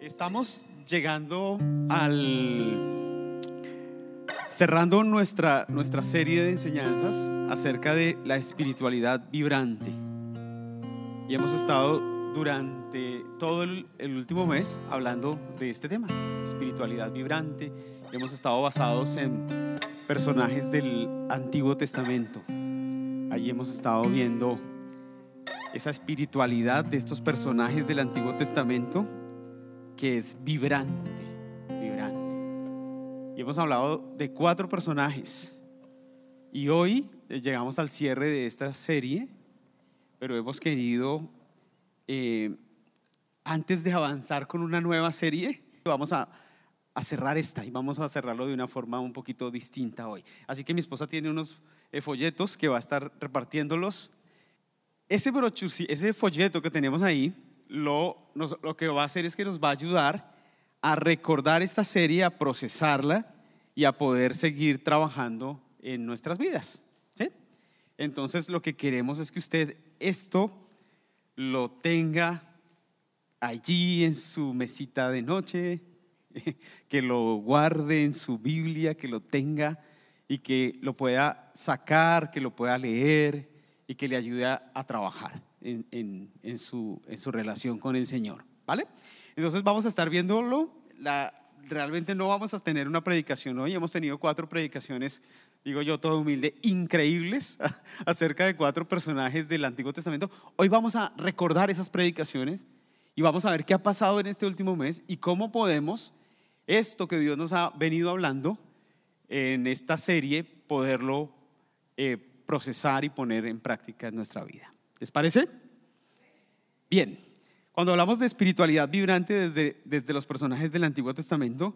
Estamos llegando al... cerrando nuestra, nuestra serie de enseñanzas acerca de la espiritualidad vibrante. Y hemos estado durante todo el, último mes hablando de este tema, espiritualidad vibrante. Hemos estado basados en personajes del Antiguo Testamento. Allí hemos estado viendo esa espiritualidad de estos personajes del Antiguo Testamento que es vibrante, vibrante. Y hemos hablado de cuatro personajes. Y hoy llegamos al cierre de esta serie, pero hemos querido, eh, antes de avanzar con una nueva serie, vamos a, cerrar esta y vamos a cerrarlo de una forma un poquito distinta hoy. Así que mi esposa tiene unos eh, folletos que va a estar repartiéndolos ese ese folleto que tenemos ahí, lo, lo que va a hacer es que nos va a ayudar a recordar esta serie, a procesarla y a poder seguir trabajando en nuestras vidas. ¿sí? Entonces lo que queremos es que usted esto lo tenga allí en su mesita de noche, que lo guarde en su Biblia, que lo tenga y que lo pueda sacar, que lo pueda leer, y que le ayude a, trabajar en, su, en su relación con el Señor. ¿Vale? Entonces vamos a estar viéndolo. La, realmente no vamos a tener una predicación hoy. Hemos tenido cuatro predicaciones, digo yo, todo humilde, increíbles, acerca de cuatro personajes del Antiguo Testamento. Hoy vamos a recordar esas predicaciones y vamos a ver qué ha pasado en este último mes y cómo podemos esto que Dios nos ha venido hablando en esta serie, poderlo eh, procesar y poner en práctica en nuestra vida. ¿Les parece? Bien, cuando hablamos de espiritualidad vibrante desde, desde los personajes del Antiguo Testamento,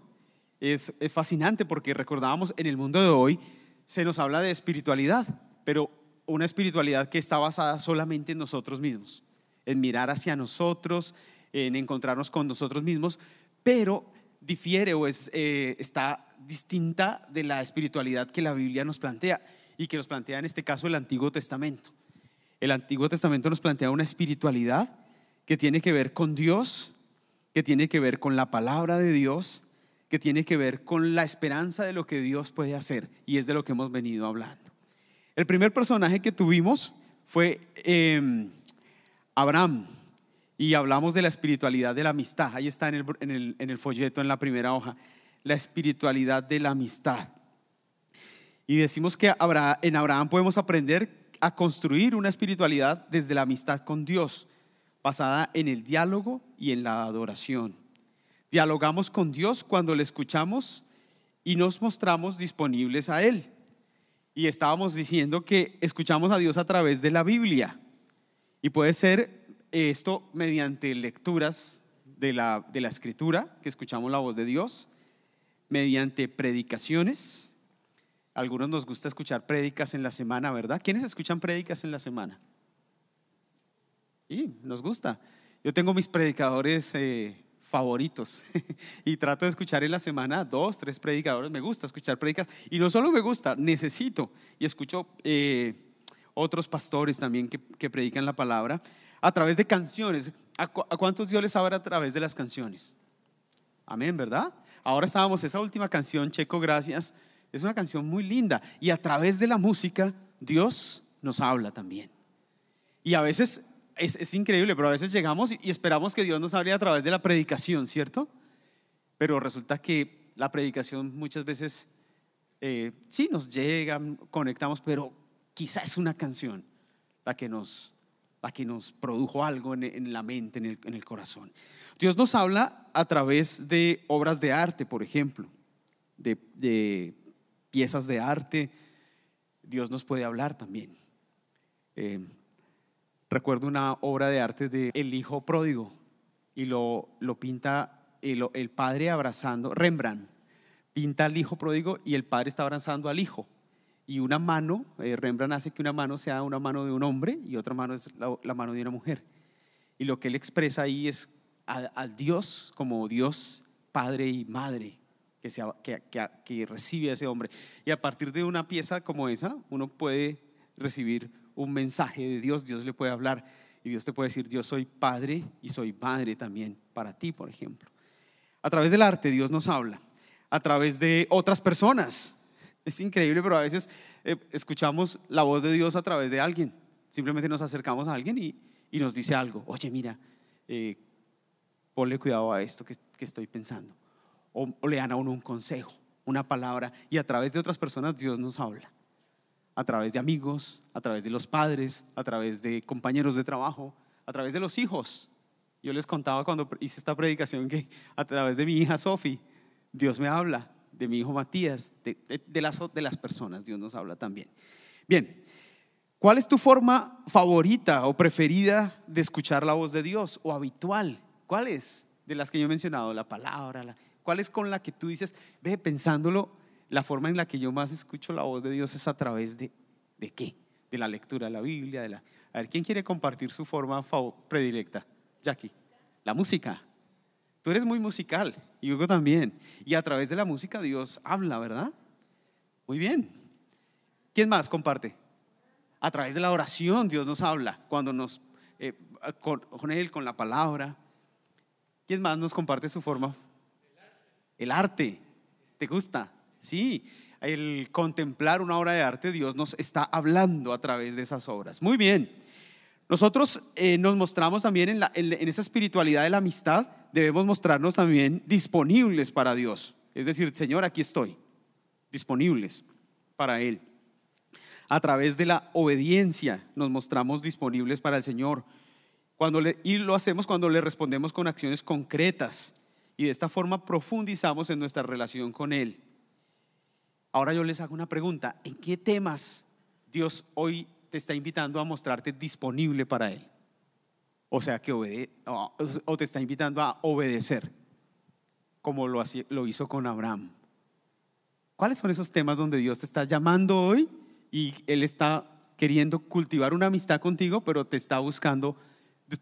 es, es fascinante porque recordábamos en el mundo de hoy se nos habla de espiritualidad, pero una espiritualidad que está basada solamente en nosotros mismos, en mirar hacia nosotros, en encontrarnos con nosotros mismos, pero difiere o es, eh, está distinta de la espiritualidad que la Biblia nos plantea y que nos plantea en este caso el Antiguo Testamento. El Antiguo Testamento nos plantea una espiritualidad que tiene que ver con Dios, que tiene que ver con la palabra de Dios, que tiene que ver con la esperanza de lo que Dios puede hacer y es de lo que hemos venido hablando. El primer personaje que tuvimos fue em, Abraham y hablamos de la espiritualidad de la amistad. Ahí está en el, en, el, en el folleto, en la primera hoja, la espiritualidad de la amistad. Y decimos que en Abraham podemos aprender a construir una espiritualidad desde la amistad con Dios, basada en el diálogo y en la adoración. Dialogamos con Dios cuando le escuchamos y nos mostramos disponibles a Él. Y estábamos diciendo que escuchamos a Dios a través de la Biblia. Y puede ser esto mediante lecturas de la, de la escritura, que escuchamos la voz de Dios, mediante predicaciones, algunos nos gusta escuchar prédicas en la semana, ¿verdad? ¿Quiénes escuchan prédicas en la semana? Y nos gusta. Yo tengo mis predicadores eh, favoritos y trato de escuchar en la semana dos, tres predicadores. Me gusta escuchar prédicas y no solo me gusta, necesito y escucho eh, otros pastores también que, que, predican la palabra a través de canciones. ¿A, ¿A cuántos Dios les habla a través de las canciones? Amén, ¿verdad? Ahora estábamos, esa última canción, Checo, gracias es una canción muy linda y a través de la música Dios nos habla también. Y a veces es, increíble, pero a veces llegamos y, esperamos que Dios nos hable a través de la predicación, ¿cierto? Pero resulta que la predicación muchas veces eh, sí nos llega, conectamos, pero quizá es una canción la que nos, la que nos produjo algo en, la mente, en el, en el corazón. Dios nos habla a través de obras de arte, por ejemplo, de, de piezas de arte, Dios nos puede hablar también. Eh, recuerdo una obra de arte de El Hijo Pródigo y lo, lo pinta el, el, padre abrazando, Rembrandt pinta al Hijo Pródigo y el padre está abrazando al Hijo. Y una mano, eh, Rembrandt hace que una mano sea una mano de un hombre y otra mano es la, mano de una mujer. Y lo que él expresa ahí es al Dios como Dios, Padre y Madre, que, que, recibe a ese hombre. Y a partir de una pieza como esa, uno puede recibir un mensaje de Dios, Dios le puede hablar y Dios te puede decir, yo soy padre y soy madre también para ti, por ejemplo. A través del arte Dios nos habla, a través de otras personas. Es increíble, pero a veces eh, escuchamos la voz de Dios a través de alguien. Simplemente nos acercamos a alguien y, nos dice algo. Oye, mira, eh, ponle cuidado a esto que, estoy pensando. O, le dan a uno un consejo, una palabra. Y a través de otras personas Dios nos habla. A través de amigos, a través de los padres, a través de compañeros de trabajo, a través de los hijos. Yo les contaba cuando hice esta predicación que a través de mi hija Sofi, Dios me habla, de mi hijo Matías, de, las, de las personas, Dios nos habla también. Bien, ¿cuál es tu forma favorita o preferida de escuchar la voz de Dios o habitual? ¿Cuál es de las que yo he mencionado? La palabra, ¿cuál es con la que tú dices, ve pensándolo, la forma en la que yo más escucho la voz de Dios es a través de, ¿de qué? De la lectura de la Biblia, de la... A ver, ¿quién quiere compartir su forma predilecta? Jackie, la música. Tú eres muy musical y Hugo también. Y a través de la música Dios habla, ¿verdad? Muy bien. ¿Quién más comparte? A través de la oración Dios nos habla cuando nos eh, con, con, él, con la palabra. ¿Quién más nos comparte su forma? El arte. ¿Te gusta? Sí. El contemplar una obra de arte, Dios nos está hablando a través de esas obras. Muy bien. Nosotros eh, nos mostramos también en, esa espiritualidad de la amistad, debemos mostrarnos también disponibles para Dios. Es decir, Señor, aquí estoy, disponibles para Él. A través de la obediencia nos mostramos disponibles para el Señor. Cuando y lo hacemos cuando le respondemos con acciones concretas. Y de esta forma profundizamos en nuestra relación con Él. Ahora yo les hago una pregunta. ¿En qué temas Dios hoy te está invitando a mostrarte disponible para Él. O sea, que obede o te está invitando a obedecer, como lo, lo hizo con Abraham. ¿Cuáles son esos temas donde Dios te está llamando hoy y Él está queriendo cultivar una amistad contigo, pero te está buscando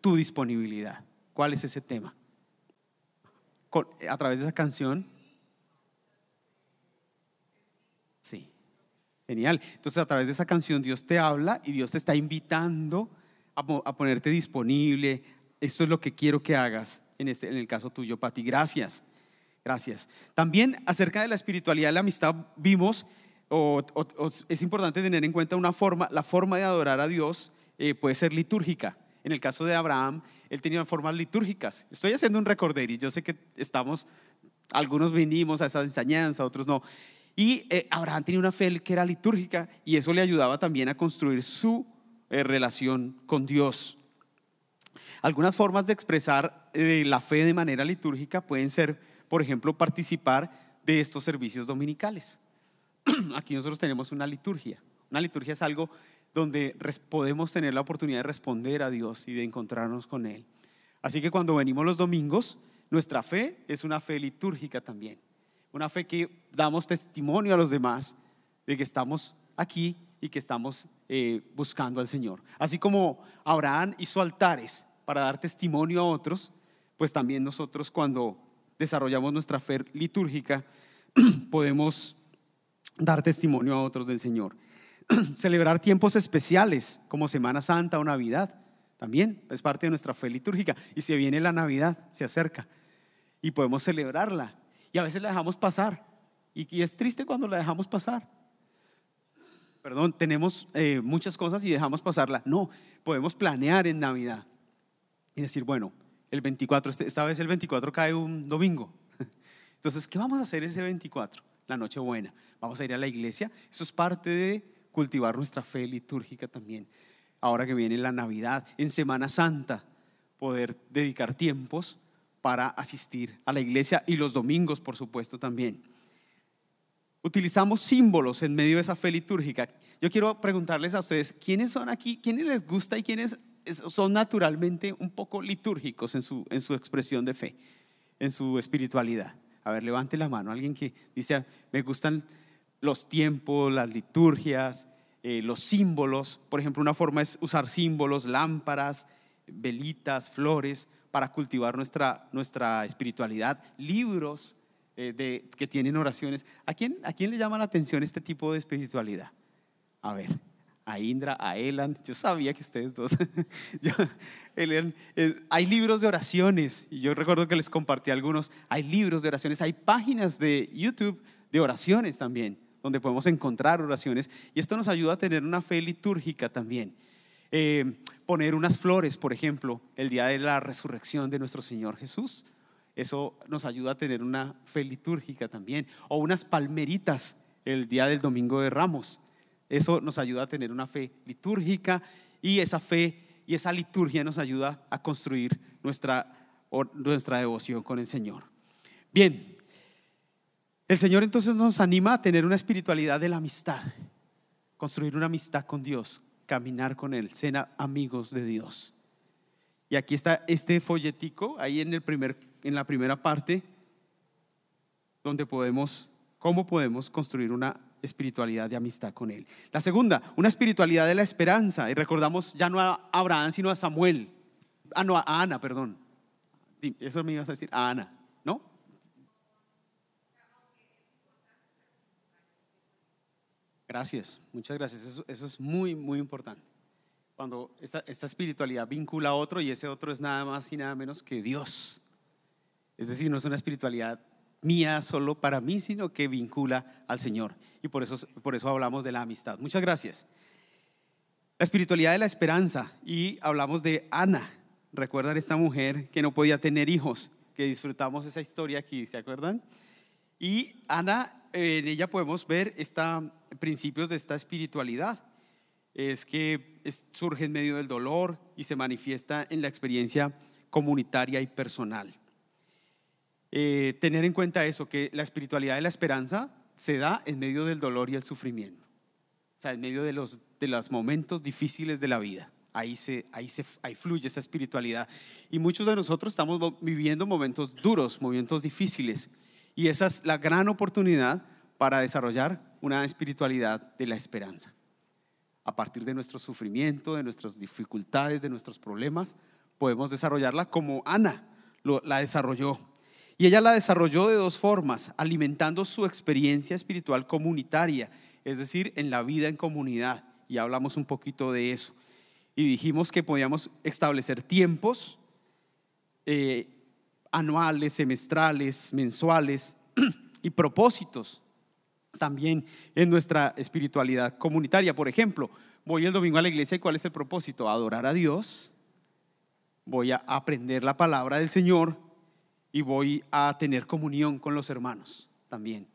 tu disponibilidad? ¿Cuál es ese tema? A través de esa canción. Sí. Genial. Entonces a través de esa canción Dios te habla y Dios te está invitando a, ponerte disponible. Esto es lo que quiero que hagas en, este, en el caso tuyo, Pati. Gracias. Gracias. También acerca de la espiritualidad y la amistad vimos, o, es importante tener en cuenta una forma, la forma de adorar a Dios eh, puede ser litúrgica. En el caso de Abraham, él tenía formas litúrgicas. Estoy haciendo un recorder y yo sé que estamos, algunos vinimos a esa enseñanza, otros no. Y eh, Abraham tenía una fe que era litúrgica y eso le ayudaba también a construir su eh, relación con Dios. Algunas formas de expresar eh, la fe de manera litúrgica pueden ser, por ejemplo, participar de estos servicios dominicales. Aquí nosotros tenemos una liturgia. Una liturgia es algo donde podemos tener la oportunidad de responder a Dios y de encontrarnos con Él. Así que cuando venimos los domingos, nuestra fe es una fe litúrgica también una fe que damos testimonio a los demás de que estamos aquí y que estamos eh, buscando al Señor. Así como Abraham hizo altares para dar testimonio a otros, pues también nosotros cuando desarrollamos nuestra fe litúrgica podemos dar testimonio a otros del Señor. Celebrar tiempos especiales como Semana Santa o Navidad también es parte de nuestra fe litúrgica. Y si viene la Navidad, se acerca y podemos celebrarla y a veces la dejamos pasar. Y, es triste cuando la dejamos pasar. Perdón, tenemos eh, muchas cosas y dejamos pasarla. No, podemos planear en Navidad y decir, bueno, el 24, este, esta vez el 24 cae un domingo. Entonces, ¿qué vamos a hacer ese 24? La noche buena. Vamos a ir a la iglesia. Eso es parte de cultivar nuestra fe litúrgica también. Ahora que viene la Navidad, en Semana Santa, poder dedicar tiempos para asistir a la iglesia y los domingos, por supuesto, también. Utilizamos símbolos en medio de esa fe litúrgica. Yo quiero preguntarles a ustedes, ¿quiénes son aquí? ¿Quiénes les gusta y quiénes son naturalmente un poco litúrgicos en su, en su expresión de fe, en su espiritualidad? A ver, levante la mano. Alguien que dice, me gustan los tiempos, las liturgias, eh, los símbolos. Por ejemplo, una forma es usar símbolos, lámparas, velitas, flores para cultivar nuestra, nuestra espiritualidad, libros eh, de, que tienen oraciones. ¿A quién, ¿A quién le llama la atención este tipo de espiritualidad? A ver, a Indra, a Elan. Yo sabía que ustedes dos. Eh, hay libros de oraciones, yo recuerdo que les compartí algunos. Hay libros de oraciones, hay páginas de YouTube de oraciones también, donde podemos encontrar oraciones. Y esto nos ayuda a tener una fe litúrgica también. Eh, poner unas flores, por ejemplo, el día de la resurrección de nuestro Señor Jesús. Eso nos ayuda a tener una fe litúrgica también. O unas palmeritas el día del Domingo de Ramos. Eso nos ayuda a tener una fe litúrgica y esa fe y esa liturgia nos ayuda a construir nuestra, nuestra devoción con el Señor. Bien, el Señor entonces nos anima a tener una espiritualidad de la amistad, construir una amistad con Dios, caminar con Él, ser amigos de Dios. Y aquí está este folletico, ahí en, el primer, en la primera parte, donde podemos, cómo podemos construir una espiritualidad de amistad con Él. La segunda, una espiritualidad de la esperanza. Y recordamos ya no a Abraham, sino a Samuel. Ah, no, a Ana, perdón. Eso me ibas a decir, a Ana, ¿no? Gracias, muchas gracias. Eso, es muy, muy importante. Cuando esta, esta espiritualidad vincula a otro y ese otro es nada más y nada menos que Dios. Es decir, no es una espiritualidad mía solo para mí, sino que vincula al Señor. Y por eso, por eso hablamos de la amistad. Muchas gracias. La espiritualidad de la esperanza. Y hablamos de Ana. ¿Recuerdan esta mujer que no podía tener hijos? Que disfrutamos esa historia aquí, ¿se acuerdan? Y Ana, en ella podemos ver esta, principios de esta espiritualidad. Es que surge en medio del dolor y se manifiesta en la experiencia comunitaria y personal. Eh, tener en cuenta eso, que la espiritualidad de la esperanza se da en medio del dolor y el sufrimiento. O sea, en medio de los, de los momentos difíciles de la vida. Ahí, se, ahí, se, ahí fluye esa espiritualidad. Y muchos de nosotros estamos viviendo momentos duros, momentos difíciles. Y esa es la gran oportunidad para desarrollar una espiritualidad de la esperanza. A partir de nuestro sufrimiento, de nuestras dificultades, de nuestros problemas, podemos desarrollarla como Ana la desarrolló y ella la desarrolló de dos formas, alimentando su experiencia espiritual comunitaria, es decir, en la vida en comunidad. Y hablamos un poquito de eso. Y dijimos que podíamos establecer tiempos eh, anuales, semestrales, mensuales y propósitos también en nuestra espiritualidad comunitaria. Por ejemplo, voy el domingo a la iglesia y ¿cuál es el propósito? Adorar a Dios. Voy a aprender la palabra del Señor y voy a tener comunión con los hermanos también.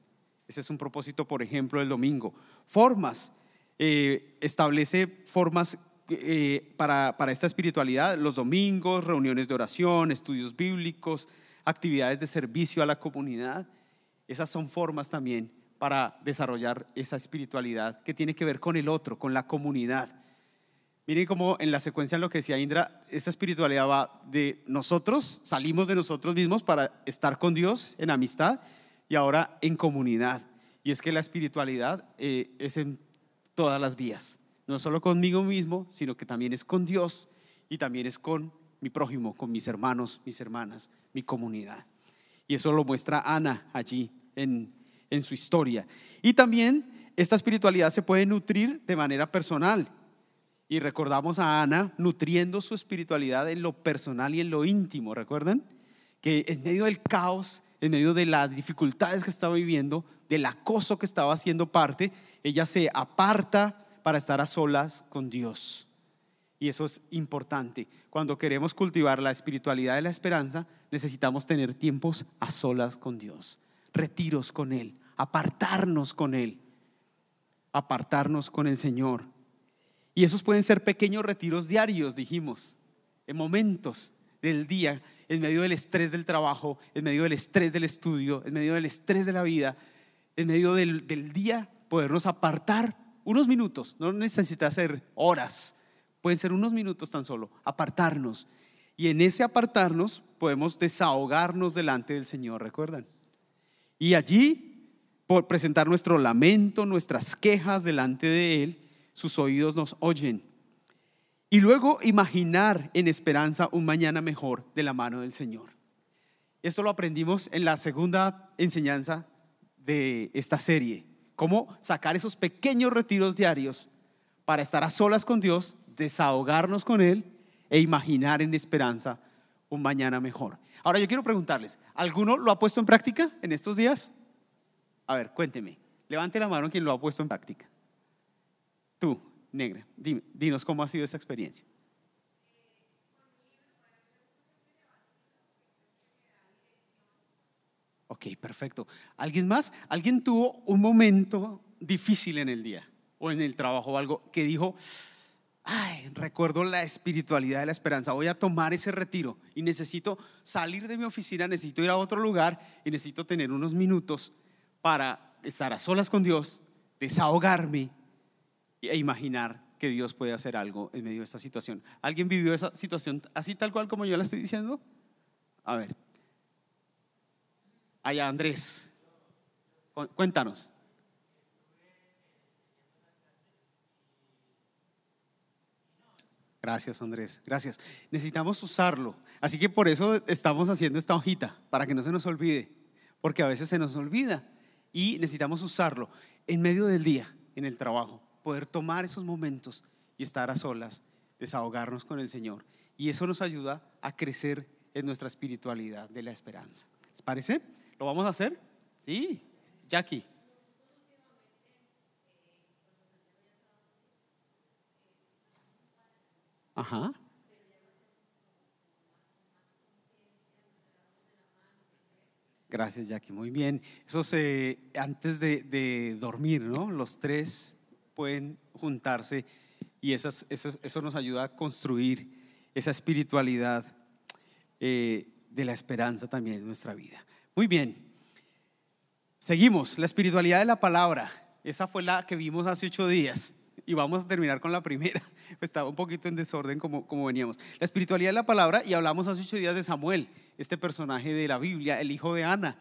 Ese es un propósito, por ejemplo, el domingo. Formas, eh, establece formas eh, para, para esta espiritualidad, los domingos, reuniones de oración, estudios bíblicos, actividades de servicio a la comunidad. Esas son formas también para desarrollar esa espiritualidad que tiene que ver con el otro, con la comunidad. Miren cómo en la secuencia en lo que decía Indra, esta espiritualidad va de nosotros, salimos de nosotros mismos para estar con Dios en amistad y ahora en comunidad. Y es que la espiritualidad eh, es en todas las vías, no solo conmigo mismo, sino que también es con Dios y también es con mi prójimo, con mis hermanos, mis hermanas, mi comunidad. Y eso lo muestra Ana allí en, en su historia. Y también esta espiritualidad se puede nutrir de manera personal y recordamos a Ana nutriendo su espiritualidad en lo personal y en lo íntimo, ¿recuerdan? Que en medio del caos, en medio de las dificultades que estaba viviendo, del acoso que estaba haciendo parte, ella se aparta para estar a solas con Dios. Y eso es importante. Cuando queremos cultivar la espiritualidad de la esperanza, necesitamos tener tiempos a solas con Dios, retiros con Él, apartarnos con Él, apartarnos con el Señor. Y esos pueden ser pequeños retiros diarios, dijimos, en momentos del día, en medio del estrés del trabajo, en medio del estrés del estudio, en medio del estrés de la vida, en medio del, día, podernos apartar unos minutos, no necesita ser horas, pueden ser unos minutos tan solo, apartarnos. Y en ese apartarnos podemos desahogarnos delante del Señor, ¿recuerdan? Y allí por presentar nuestro lamento, nuestras quejas delante de Él sus oídos nos oyen. Y luego imaginar en esperanza un mañana mejor de la mano del Señor. Esto lo aprendimos en la segunda enseñanza de esta serie. Cómo sacar esos pequeños retiros diarios para estar a solas con Dios, desahogarnos con Él e imaginar en esperanza un mañana mejor. Ahora yo quiero preguntarles, ¿alguno lo ha puesto en práctica en estos días? A ver, cuénteme. Levante la mano quien lo ha puesto en práctica. Tú, negra, dinos cómo ha sido esa experiencia. Ok, perfecto. ¿Alguien más? ¿Alguien tuvo un momento difícil en el día o en el trabajo o algo que dijo, ay, recuerdo la espiritualidad de la esperanza, voy a tomar ese retiro y necesito salir de mi oficina, necesito ir a otro lugar y necesito tener unos minutos para estar a solas con Dios, desahogarme e imaginar que Dios puede hacer algo en medio de esta situación. ¿Alguien vivió esa situación así tal cual como yo la estoy diciendo? A ver. Allá, Andrés. Cuéntanos. Gracias, Andrés. Gracias. Necesitamos usarlo. Así que por eso estamos haciendo esta hojita, para que no se nos olvide, porque a veces se nos olvida y necesitamos usarlo en medio del día, en el trabajo, poder tomar esos momentos y estar a solas, desahogarnos con el Señor. Y eso nos ayuda a crecer en nuestra espiritualidad de la esperanza. ¿Les parece? ¿Lo vamos a hacer? Sí, Jackie. Ajá. Gracias, Jackie. Muy bien. Eso se, antes de, dormir, ¿no? Los tres pueden juntarse y eso, nos ayuda a construir esa espiritualidad eh, de la esperanza también en nuestra vida. Muy bien. Seguimos. La espiritualidad de la palabra. Esa fue la que vimos hace ocho días y vamos a terminar con la primera. Estaba un poquito en desorden como, como veníamos. La espiritualidad de la palabra, y hablamos hace ocho días de Samuel, este personaje de la Biblia, el hijo de Ana.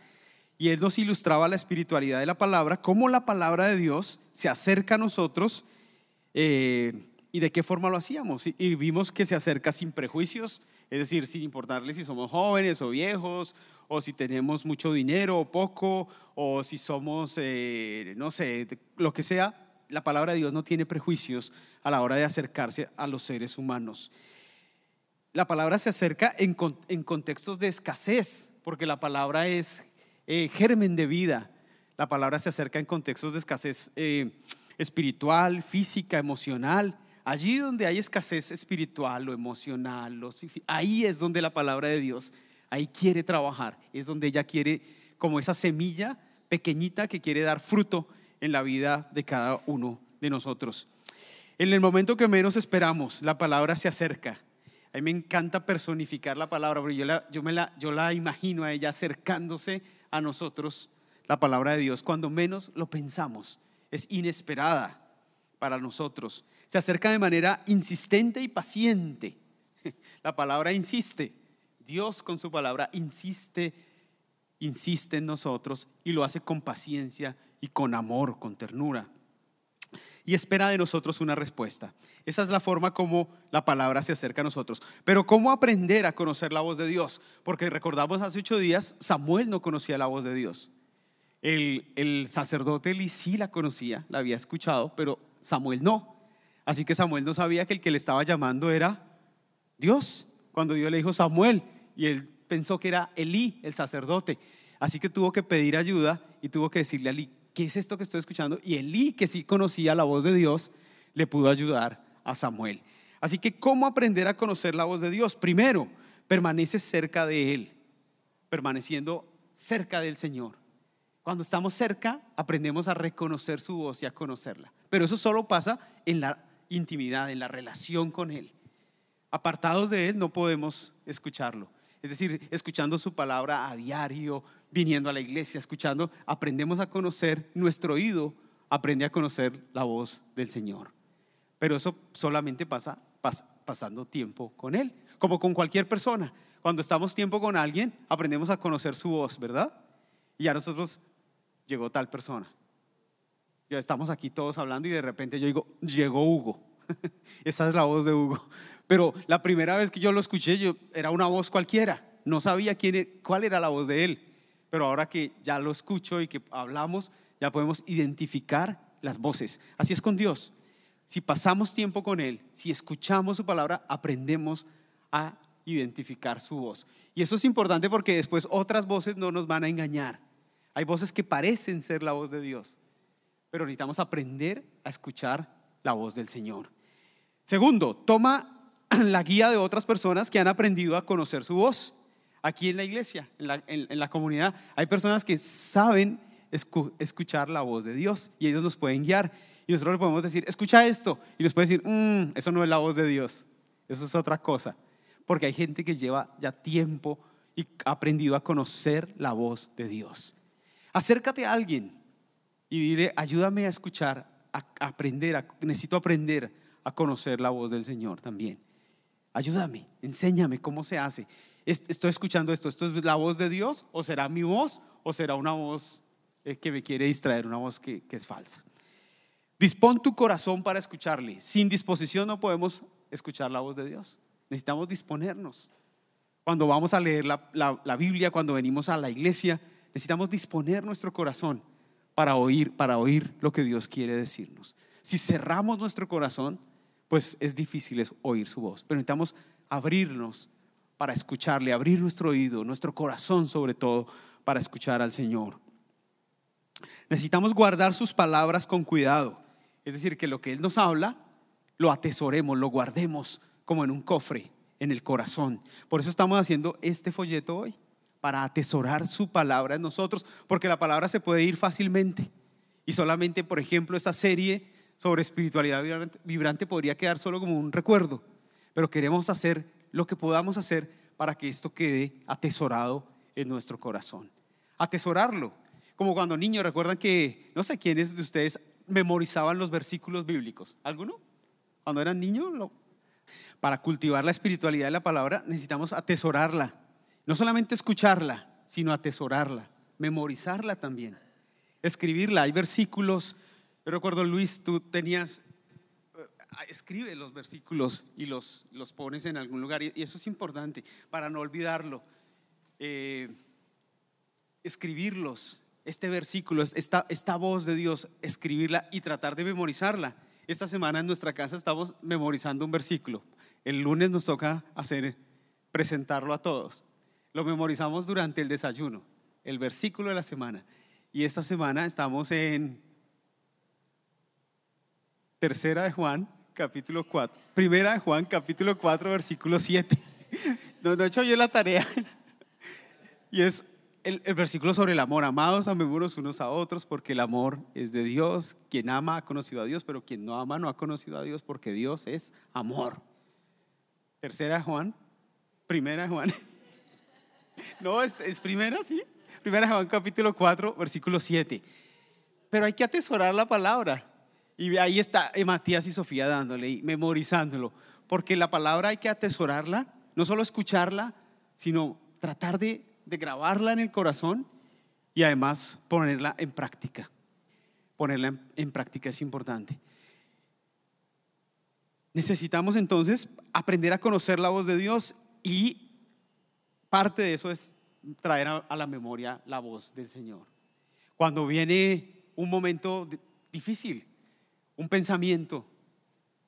Y él nos ilustraba la espiritualidad de la palabra, cómo la palabra de Dios se acerca a nosotros eh, y de qué forma lo hacíamos. Y, vimos que se acerca sin prejuicios, es decir, sin importarle si somos jóvenes o viejos, o si tenemos mucho dinero o poco, o si somos, eh, no sé, lo que sea, la palabra de Dios no tiene prejuicios a la hora de acercarse a los seres humanos. La palabra se acerca en, contextos de escasez, porque la palabra es eh, germen de vida. La palabra se acerca en contextos de escasez eh, espiritual, física, emocional. Allí donde hay escasez espiritual o emocional, ahí es donde la palabra de Dios, ahí quiere trabajar, es donde ella quiere, como esa semilla pequeñita que quiere dar fruto en la vida de cada uno de nosotros. En el momento que menos esperamos, la palabra se acerca. A mí me encanta personificar la palabra, porque yo la, yo me la, yo la imagino a ella acercándose a nosotros, la palabra de Dios, cuando menos lo pensamos. Es inesperada para nosotros. Se acerca de manera insistente y paciente. La palabra insiste. Dios con su palabra insiste, insiste en nosotros y lo hace con paciencia y con amor, con ternura. Y espera de nosotros una respuesta. Esa es la forma como la palabra se acerca a nosotros. Pero ¿cómo aprender a conocer la voz de Dios? Porque recordamos hace ocho días, Samuel no conocía la voz de Dios. El, el sacerdote Eli sí la conocía, la había escuchado, pero Samuel no. Así que Samuel no sabía que el que le estaba llamando era Dios. Cuando Dios le dijo Samuel, y él pensó que era Elí, el sacerdote. Así que tuvo que pedir ayuda y tuvo que decirle a Elí, ¿qué es esto que estoy escuchando? Y Elí, que sí conocía la voz de Dios, le pudo ayudar a Samuel. Así que, ¿cómo aprender a conocer la voz de Dios? Primero, permanece cerca de Él, permaneciendo cerca del Señor. Cuando estamos cerca, aprendemos a reconocer su voz y a conocerla. Pero eso solo pasa en la intimidad, en la relación con Él. Apartados de Él no podemos escucharlo. Es decir, escuchando su palabra a diario, viniendo a la iglesia, escuchando, aprendemos a conocer, nuestro oído aprende a conocer la voz del Señor. Pero eso solamente pasa pasando tiempo con Él, como con cualquier persona. Cuando estamos tiempo con alguien, aprendemos a conocer su voz, ¿verdad? Y a nosotros llegó tal persona. Ya estamos aquí todos hablando y de repente yo digo, llegó Hugo. Esa es la voz de Hugo. Pero la primera vez que yo lo escuché, yo, era una voz cualquiera. No sabía quién, e, cuál era la voz de él. Pero ahora que ya lo escucho y que hablamos, ya podemos identificar las voces. Así es con Dios. si pasamos tiempo con Él, si escuchamos su palabra, aprendemos a identificar su voz. Y eso es importante porque después otras voces no nos van a engañar. Hay voces que parecen ser la voz de Dios, pero necesitamos aprender a escuchar la voz del Señor. Segundo, toma la guía de otras personas que han aprendido a conocer su voz. Aquí en la iglesia, en la, comunidad, hay personas que saben escuchar la voz de Dios y ellos nos pueden guiar. Y nosotros le podemos decir, escucha esto. Y nos puede decir, mm, eso no es la voz de Dios, eso es otra cosa. Porque hay gente que lleva ya tiempo y ha aprendido a conocer la voz de Dios. Acércate a alguien y dile, ayúdame a escuchar, a aprender, necesito aprender a conocer la voz del Señor también. Ayúdame, enséñame cómo se hace. Estoy escuchando esto, ¿esto es la voz de Dios o será mi voz o será una voz eh, que me quiere distraer, una voz que, es falsa? Dispón tu corazón para escucharle. Sin disposición no podemos escuchar la voz de Dios. Necesitamos disponernos. Cuando vamos a leer la, Biblia, cuando venimos a la iglesia, necesitamos disponer nuestro corazón para oír, para oír lo que Dios quiere decirnos. Si cerramos nuestro corazón, pues es difícil oír su voz, pero necesitamos abrirnos para escucharle, abrir nuestro oído, nuestro corazón sobre todo, para escuchar al Señor. Necesitamos guardar sus palabras con cuidado, es decir, que lo que Él nos habla, lo atesoremos, lo guardemos como en un cofre, en el corazón. Por eso estamos haciendo este folleto hoy, para atesorar su palabra en nosotros, porque la palabra se puede ir fácilmente. Y solamente, por ejemplo, esta serie sobre espiritualidad vibrante podría quedar solo como un recuerdo, pero queremos hacer lo que podamos hacer para que esto quede atesorado en nuestro corazón. Atesorarlo, como cuando niños, recuerdan que, no sé quiénes de ustedes memorizaban los versículos bíblicos. ¿Alguno? Cuando eran niños, para cultivar la espiritualidad de la palabra necesitamos atesorarla. No solamente escucharla, sino atesorarla, memorizarla también, escribirla. Hay versículos yo recuerdo, Luis, tú tenías, escribe los versículos y los, los pones en algún lugar, y eso es importante para no olvidarlo. Eh, escribirlos, este versículo, esta, esta voz de Dios, escribirla y tratar de memorizarla. Esta semana en nuestra casa estamos memorizando un versículo. El lunes nos toca hacer, presentarlo a todos. Lo memorizamos durante el desayuno, el versículo de la semana. Y esta semana estamos en Tercera de Juan, capítulo 4. Primera Juan, capítulo 4, versículo 7. No, he hecho yo la tarea. Y es el, versículo sobre el amor. Amados, amémonos unos a otros porque el amor es de Dios. Quien ama ha conocido a Dios, pero quien no ama no ha conocido a Dios porque Dios es amor. Tercera Juan, primera de Juan. No, es, primera, sí. Primera Juan, capítulo 4, versículo 7. Pero hay que atesorar la palabra. Y ahí está eh, Matías y Sofía dándole y memorizándolo. Porque la palabra hay que atesorarla, no solo escucharla, sino tratar de, grabarla en el corazón y además ponerla en práctica. Ponerla en, práctica es importante. Necesitamos entonces aprender a conocer la voz de Dios y parte de eso es traer a, la memoria la voz del Señor. Cuando viene un momento difícil, un pensamiento,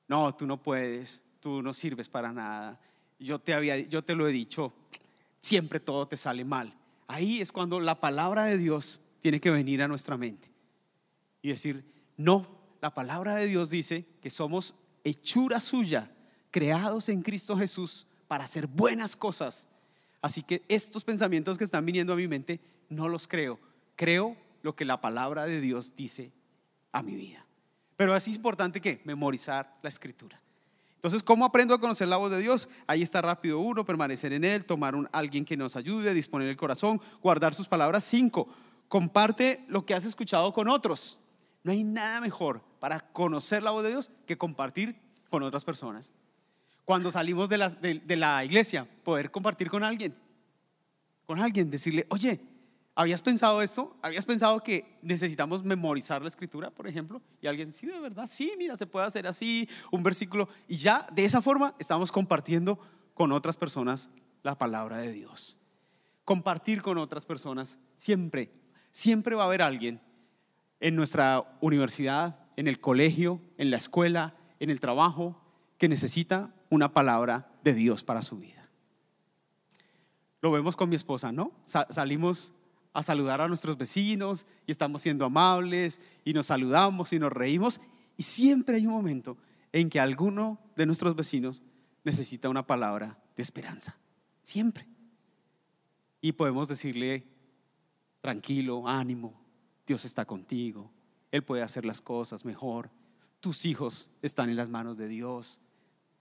no, tú no puedes, tú no sirves para nada, yo te, había, yo te lo he dicho, siempre todo te sale mal. Ahí es cuando la palabra de Dios tiene que venir a nuestra mente y decir, no, la palabra de Dios dice que somos hechura suya, creados en Cristo Jesús para hacer buenas cosas. Así que estos pensamientos que están viniendo a mi mente, no los creo. Creo lo que la palabra de Dios dice a mi vida. Pero es importante que memorizar la escritura. Entonces, ¿cómo aprendo a conocer la voz de Dios? Ahí está rápido uno, permanecer en Él, tomar un, alguien que nos ayude, disponer el corazón, guardar sus palabras. Cinco, comparte lo que has escuchado con otros. No hay nada mejor para conocer la voz de Dios que compartir con otras personas. Cuando salimos de la, de la iglesia, poder compartir con alguien, con alguien, decirle, oye, ¿Habías pensado esto? ¿Habías pensado que necesitamos memorizar la escritura, por ejemplo? Y alguien, sí, de verdad, sí, mira, se puede hacer así, un versículo. Y ya de esa forma estamos compartiendo con otras personas la palabra de Dios. Compartir con otras personas siempre, siempre va a haber alguien en nuestra universidad, en el colegio, en la escuela, en el trabajo que necesita una palabra de Dios para su vida. Lo vemos con mi esposa, ¿no? salimos a saludar a nuestros vecinos y estamos siendo amables y nos saludamos y nos reímos y siempre hay un momento en que alguno de nuestros vecinos necesita una palabra de esperanza. Siempre. Y podemos decirle, tranquilo, ánimo, Dios está contigo, Él puede hacer las cosas mejor, tus hijos están en las manos de Dios,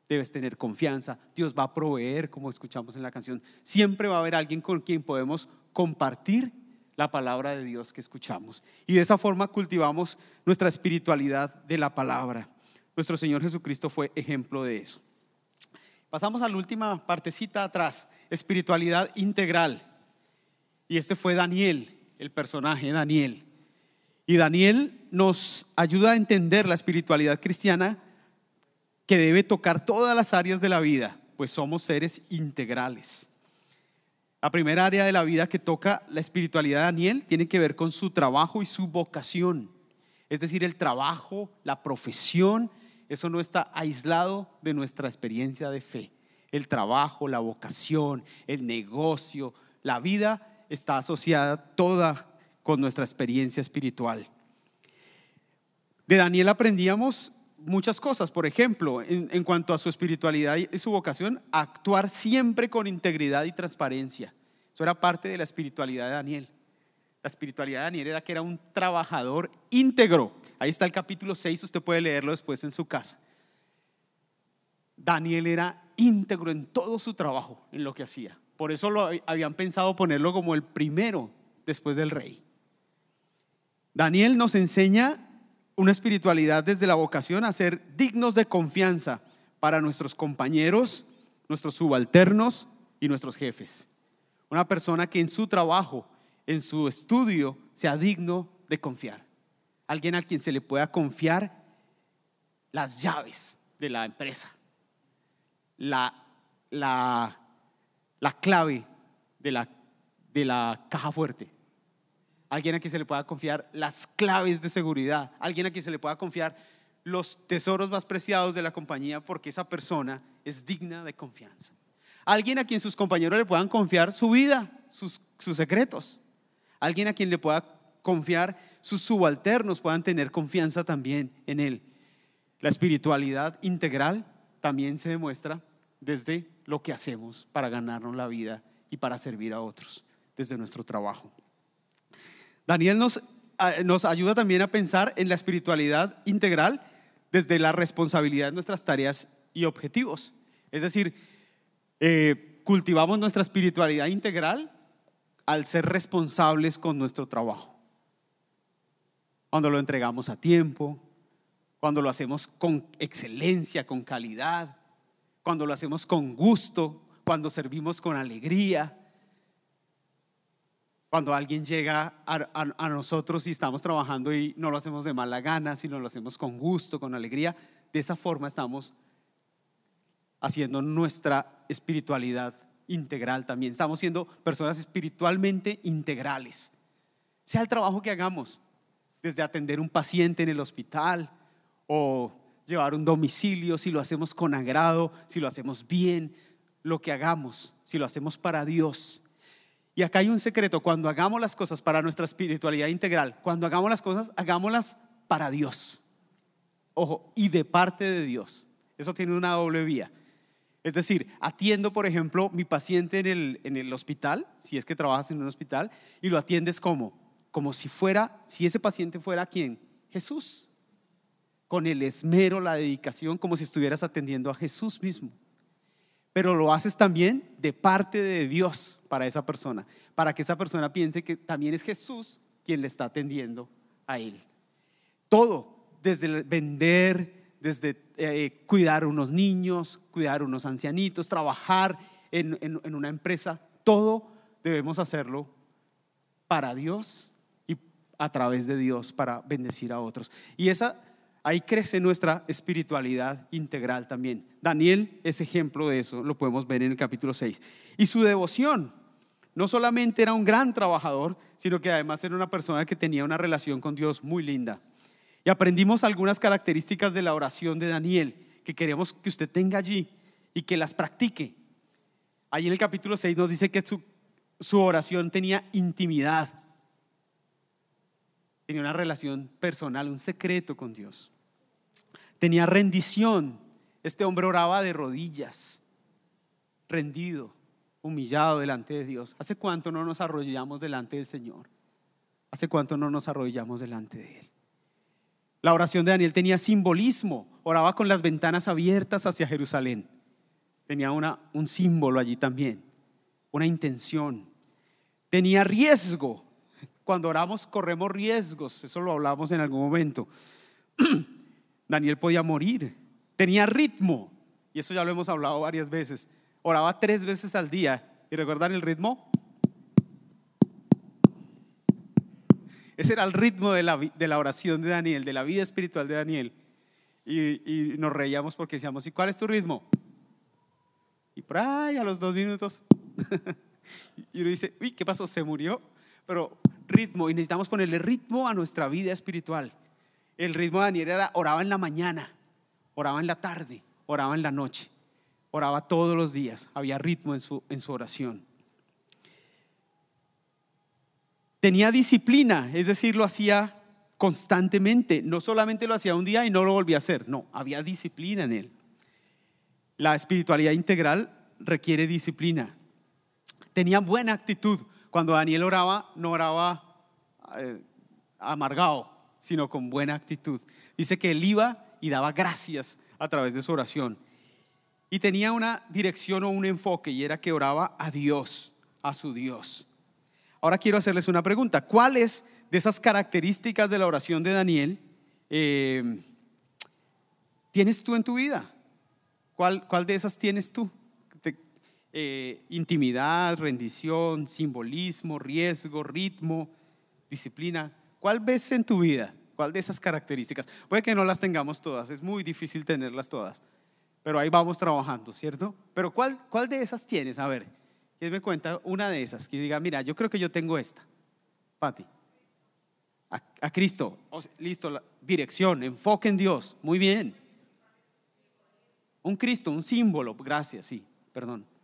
debes tener confianza, Dios va a proveer, como escuchamos en la canción, siempre va a haber alguien con quien podemos compartir la palabra de Dios que escuchamos. Y de esa forma cultivamos nuestra espiritualidad de la palabra. Nuestro Señor Jesucristo fue ejemplo de eso. Pasamos a la última partecita atrás, espiritualidad integral. Y este fue Daniel, el personaje Daniel. Y Daniel nos ayuda a entender la espiritualidad cristiana que debe tocar todas las áreas de la vida, pues somos seres integrales. La primera área de la vida que toca la espiritualidad de Daniel tiene que ver con su trabajo y su vocación. Es decir, el trabajo, la profesión, eso no está aislado de nuestra experiencia de fe. El trabajo, la vocación, el negocio, la vida está asociada toda con nuestra experiencia espiritual. De Daniel aprendíamos muchas cosas. Por ejemplo, en, cuanto a su espiritualidad y su vocación, actuar siempre con integridad y transparencia. Eso era parte de la espiritualidad de Daniel. La espiritualidad de Daniel era que era un trabajador íntegro. Ahí está el capítulo 6, usted puede leerlo después en su casa. Daniel era íntegro en todo su trabajo, en lo que hacía. Por eso lo habían pensado ponerlo como el primero después del rey. Daniel nos enseña una espiritualidad desde la vocación a ser dignos de confianza para nuestros compañeros, nuestros subalternos y nuestros jefes. Una persona que en su trabajo, en su estudio, sea digno de confiar. Alguien a quien se le pueda confiar las llaves de la empresa, la, la, la clave de la, de la caja fuerte, alguien a quien se le pueda confiar las claves de seguridad, alguien a quien se le pueda confiar los tesoros más preciados de la compañía porque esa persona es digna de confianza. Alguien a quien sus compañeros le puedan confiar su vida, sus, secretos. Alguien a quien le pueda confiar sus subalternos puedan tener confianza también en él. La espiritualidad integral también se demuestra desde lo que hacemos para ganarnos la vida y para servir a otros, desde nuestro trabajo. Daniel nos, nos ayuda también a pensar en la espiritualidad integral desde la responsabilidad de nuestras tareas y objetivos. Es decir, eh, cultivamos nuestra espiritualidad integral al ser responsables con nuestro trabajo. Cuando lo entregamos a tiempo, cuando lo hacemos con excelencia, con calidad, cuando lo hacemos con gusto, cuando servimos con alegría, cuando alguien llega a, nosotros y estamos trabajando y no lo hacemos de mala gana, sino lo hacemos con gusto, con alegría, de esa forma estamos haciendo nuestra espiritualidad integral también. Estamos siendo personas espiritualmente integrales. Sea el trabajo que hagamos, desde atender un paciente en el hospital o llevar un domicilio, si lo hacemos con agrado, si lo hacemos bien, lo que hagamos, si lo hacemos para Dios, y acá hay un secreto, cuando hagamos las cosas para nuestra espiritualidad integral, cuando hagamos las cosas, hagámoslas para Dios. Ojo, y de parte de Dios. Eso tiene una doble vía. Es decir, atiendo, por ejemplo, mi paciente en el, en el hospital, si es que trabajas en un hospital, y lo atiendes como, como si fuera, si ese paciente fuera quién, Jesús, con el esmero, la dedicación, como si estuvieras atendiendo a Jesús mismo pero lo haces también de parte de Dios para esa persona, para que esa persona piense que también es Jesús quien le está atendiendo a él. Todo, desde vender, desde eh, cuidar unos niños, cuidar unos ancianitos, trabajar en, en una empresa, todo debemos hacerlo para Dios y a través de Dios para bendecir a otros. Y esa ahí crece nuestra espiritualidad integral también. Daniel es ejemplo de eso, lo podemos ver en el capítulo 6. Y su devoción, no solamente era un gran trabajador, sino que además era una persona que tenía una relación con Dios muy linda. Y aprendimos algunas características de la oración de Daniel que queremos que usted tenga allí y que las practique. Ahí en el capítulo 6 nos dice que su, su oración tenía intimidad, tenía una relación personal, un secreto con Dios. Tenía rendición. Este hombre oraba de rodillas, rendido, humillado delante de Dios. ¿Hace cuánto no nos arrodillamos delante del Señor? ¿Hace cuánto no nos arrodillamos delante de Él? La oración de Daniel tenía simbolismo. Oraba con las ventanas abiertas hacia Jerusalén. Tenía una, un símbolo allí también, una intención. Tenía riesgo. Cuando oramos corremos riesgos. Eso lo hablamos en algún momento. Daniel podía morir. Tenía ritmo. Y eso ya lo hemos hablado varias veces. Oraba tres veces al día. ¿Y recuerdan el ritmo? Ese era el ritmo de la, oración de Daniel, de la vida espiritual de Daniel. Y, nos reíamos porque decíamos, ¿y cuál es tu ritmo? Y por ahí a los dos minutos. y uno dice, uy, ¿qué pasó? ¿Se murió? Pero ritmo, y necesitamos ponerle ritmo a nuestra vida espiritual. El ritmo de Daniel era, oraba en la mañana, oraba en la tarde, oraba en la noche, oraba todos los días, había ritmo en su, en su oración. Tenía disciplina, es decir, lo hacía constantemente. No solamente lo hacía un día y no lo volvía a hacer, no, había disciplina en él. La espiritualidad integral requiere disciplina. Tenía buena actitud. Cuando Daniel oraba, no oraba eh, amargado, sino con buena actitud. Dice que él iba y daba gracias a través de su oración. Y tenía una dirección o un enfoque y era que oraba a Dios, a su Dios. Ahora quiero hacerles una pregunta. ¿Cuáles de esas características de la oración de Daniel eh, tienes tú en tu vida? ¿Cuál, ¿Cuál, de esas tienes tú? Eh, intimidad, rendición, simbolismo, riesgo, ritmo, disciplina. ¿Cuál ves en tu vida? ¿Cuál de esas características? Puede que no las tengamos todas, es muy difícil tenerlas todas, pero ahí vamos trabajando, ¿cierto? Pero ¿cuál, cuál de esas tienes? A ver, ¿Quién me cuenta una de esas? Que diga, mira, yo creo que yo tengo esta. Pati. A, a Cristo. listo, dirección, enfoque en Dios. Muy bien. Un Cristo, un símbolo. Gracias, sí, perdón.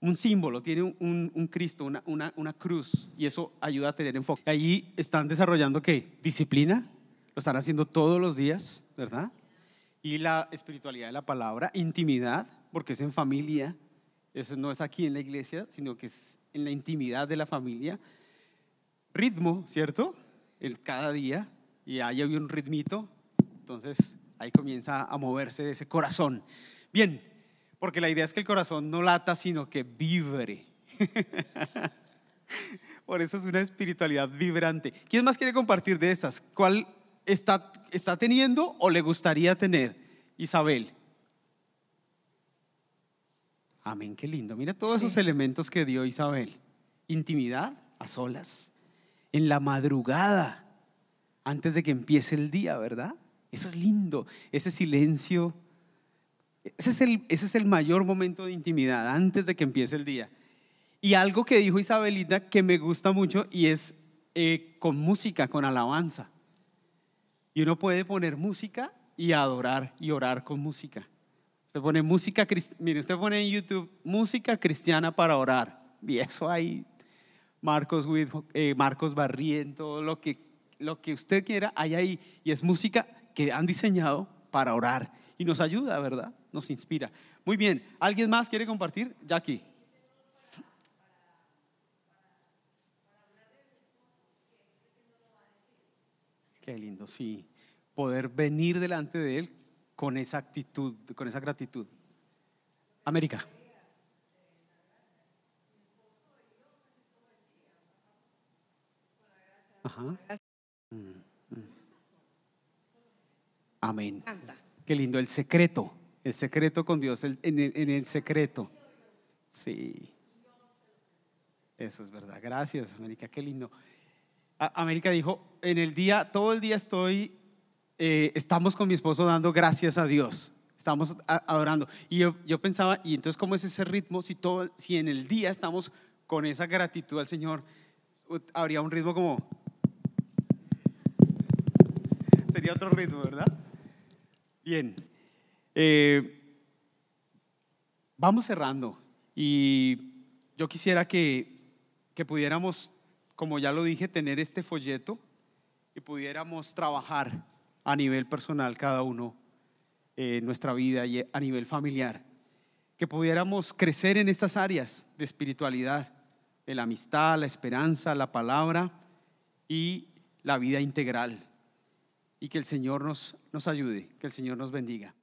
Un símbolo, tiene un, un, Cristo, una, una, una, cruz, y eso ayuda a tener enfoque. Allí están desarrollando qué? Disciplina, lo están haciendo todos los días, ¿verdad? Y la espiritualidad de la palabra, intimidad, porque es en familia, eso no es aquí en la iglesia, sino que es en la intimidad de la familia. Ritmo, ¿cierto? El cada día, y ahí hay un ritmito, entonces ahí comienza a moverse ese corazón. Bien, porque la idea es que el corazón no lata, sino que vibre. Por eso es una espiritualidad vibrante. ¿Quién más quiere compartir de estas? ¿Cuál está, está teniendo o le gustaría tener? Isabel. Amén, qué lindo. Mira todos esos elementos que dio Isabel. Intimidad a solas, en la madrugada, antes de que empiece el día, ¿verdad? Eso es lindo, ese silencio. Ese es el, ese es el mayor momento de intimidad, antes de que empiece el día. Y algo que dijo Isabelita que me gusta mucho y es eh, con música, con alabanza. Y uno puede poner música y adorar y orar con música. Usted pone música, mire, usted pone en YouTube música cristiana para orar. Y eso hay Marcos, eh, Marcos Barriento, lo que, lo que usted quiera, hay ahí. Y es música que han diseñado para orar. Y nos ayuda, ¿verdad? Nos inspira. Muy bien. ¿Alguien más quiere compartir? Jackie. Qué lindo, sí. Poder venir delante de Él con esa actitud, con esa gratitud. América. Ajá. Mm, mm. Amén. Qué lindo, el secreto, el secreto con Dios, en, el, secreto. Sí. Eso es verdad. Gracias, América, qué lindo. América dijo, en el día, todo el día estoy eh, estamos con mi esposo dando gracias a Dios, estamos adorando. Y yo, pensaba, y entonces, ¿cómo es ese ritmo si, todo, si en el día estamos con esa gratitud al Señor? Habría un ritmo como... sería otro ritmo, ¿verdad? Bien. Eh, vamos cerrando y yo quisiera que, que pudiéramos, como ya lo dije, tener este folleto y pudiéramos trabajar a nivel personal cada uno en nuestra vida y a nivel familiar. Que pudiéramos crecer en estas áreas de espiritualidad, de la amistad, la esperanza, la palabra y la vida integral. Y que el Señor nos, nos ayude, que el Señor nos bendiga.